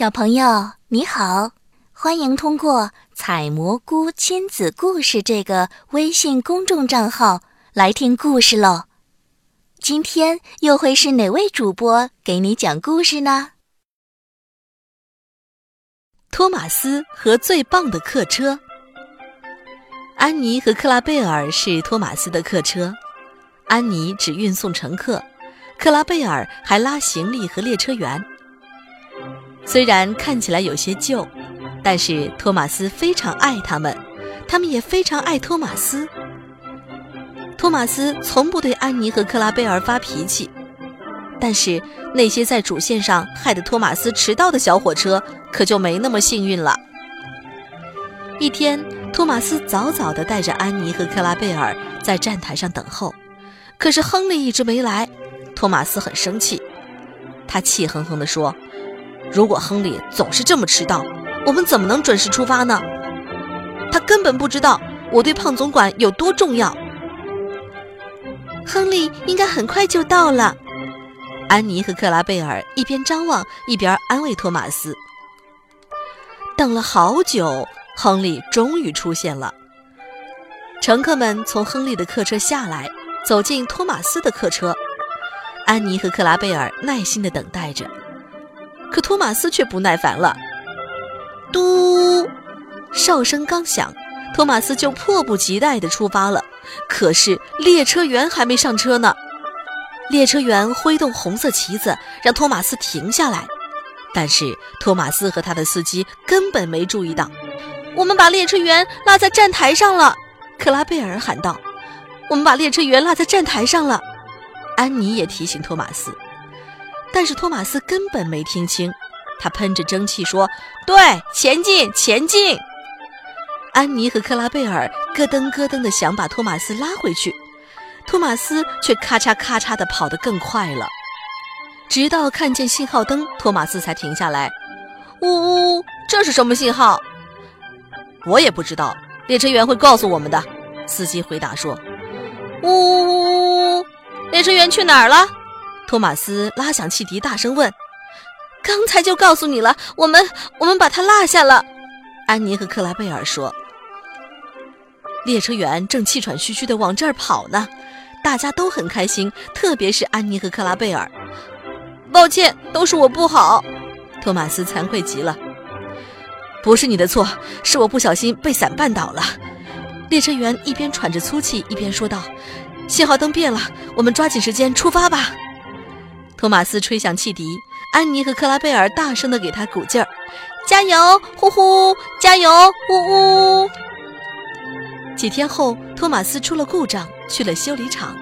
小朋友你好，欢迎通过“采蘑菇亲子故事”这个微信公众账号来听故事喽。今天又会是哪位主播给你讲故事呢？托马斯和最棒的客车。安妮和克拉贝尔是托马斯的客车，安妮只运送乘客，克拉贝尔还拉行李和列车员。虽然看起来有些旧，但是托马斯非常爱他们，他们也非常爱托马斯。托马斯从不对安妮和克拉贝尔发脾气，但是那些在主线上害得托马斯迟到的小火车可就没那么幸运了。一天，托马斯早早地带着安妮和克拉贝尔在站台上等候，可是亨利一直没来，托马斯很生气，他气哼哼地说。如果亨利总是这么迟到，我们怎么能准时出发呢？他根本不知道我对胖总管有多重要。亨利应该很快就到了。安妮和克拉贝尔一边张望，一边安慰托马斯。等了好久，亨利终于出现了。乘客们从亨利的客车下来，走进托马斯的客车。安妮和克拉贝尔耐心地等待着。可托马斯却不耐烦了。嘟，哨声刚响，托马斯就迫不及待地出发了。可是列车员还没上车呢。列车员挥动红色旗子，让托马斯停下来。但是托马斯和他的司机根本没注意到。我们把列车员落在站台上了，克拉贝尔喊道。我们把列车员落在站台上了。安妮也提醒托马斯。但是托马斯根本没听清，他喷着蒸汽说：“对，前进，前进！”安妮和克拉贝尔咯噔咯噔地想把托马斯拉回去，托马斯却咔嚓咔嚓地跑得更快了。直到看见信号灯，托马斯才停下来。呜呜，这是什么信号？我也不知道，列车员会告诉我们的。司机回答说：“呜呜呜，列车员去哪儿了？”托马斯拉响汽笛，大声问：“刚才就告诉你了，我们我们把他落下了。”安妮和克拉贝尔说：“列车员正气喘吁吁地往这儿跑呢，大家都很开心，特别是安妮和克拉贝尔。”抱歉，都是我不好。托马斯惭愧极了。不是你的错，是我不小心被伞绊倒了。列车员一边喘着粗气，一边说道：“信号灯变了，我们抓紧时间出发吧。”托马斯吹响汽笛，安妮和克拉贝尔大声地给他鼓劲儿：“加油，呼呼！加油，呜呜！”几天后，托马斯出了故障，去了修理厂。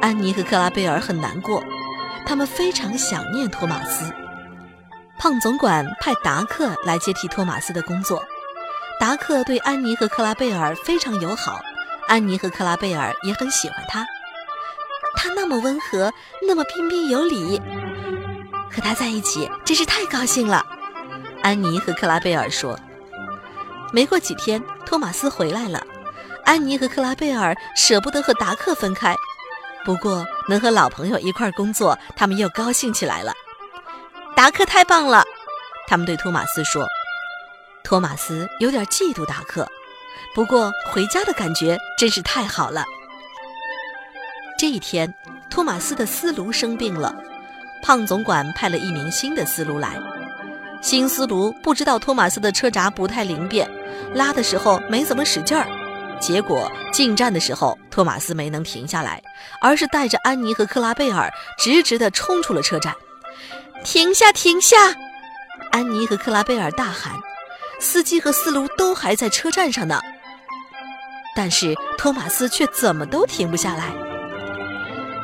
安妮和克拉贝尔很难过，他们非常想念托马斯。胖总管派达克来接替托马斯的工作。达克对安妮和克拉贝尔非常友好，安妮和克拉贝尔也很喜欢他。他那么温和，那么彬彬有礼，和他在一起真是太高兴了。安妮和克拉贝尔说。没过几天，托马斯回来了。安妮和克拉贝尔舍不得和达克分开，不过能和老朋友一块工作，他们又高兴起来了。达克太棒了，他们对托马斯说。托马斯有点嫉妒达克，不过回家的感觉真是太好了。这一天，托马斯的司炉生病了，胖总管派了一名新的司炉来。新司炉不知道托马斯的车闸不太灵便，拉的时候没怎么使劲儿，结果进站的时候，托马斯没能停下来，而是带着安妮和克拉贝尔直直地冲出了车站。停下，停下！安妮和克拉贝尔大喊。司机和司炉都还在车站上呢，但是托马斯却怎么都停不下来。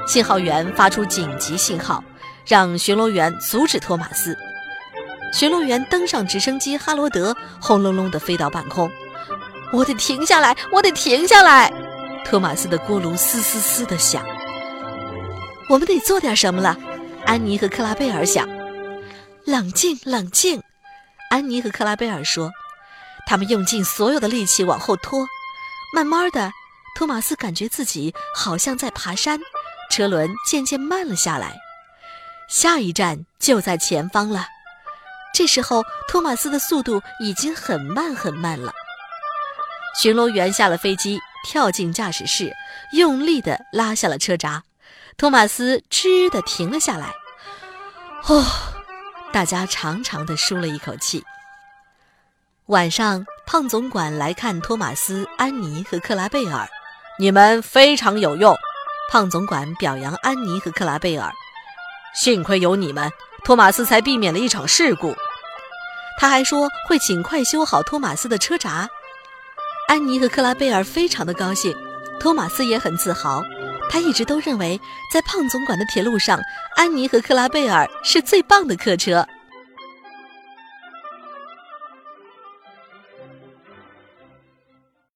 信号员发出紧急信号，让巡逻员阻止托马斯。巡逻员登上直升机哈罗德，轰隆隆地飞到半空。我得停下来，我得停下来！托马斯的锅炉嘶嘶嘶地响。我们得做点什么了，安妮和克拉贝尔想。冷静，冷静，安妮和克拉贝尔说。他们用尽所有的力气往后拖。慢慢的，托马斯感觉自己好像在爬山。车轮渐渐慢了下来，下一站就在前方了。这时候，托马斯的速度已经很慢很慢了。巡逻员下了飞机，跳进驾驶室，用力地拉下了车闸。托马斯吱地停了下来。哦，大家长长的舒了一口气。晚上，胖总管来看托马斯、安妮和克拉贝尔，你们非常有用。胖总管表扬安妮和克拉贝尔，幸亏有你们，托马斯才避免了一场事故。他还说会尽快修好托马斯的车闸。安妮和克拉贝尔非常的高兴，托马斯也很自豪。他一直都认为，在胖总管的铁路上，安妮和克拉贝尔是最棒的客车。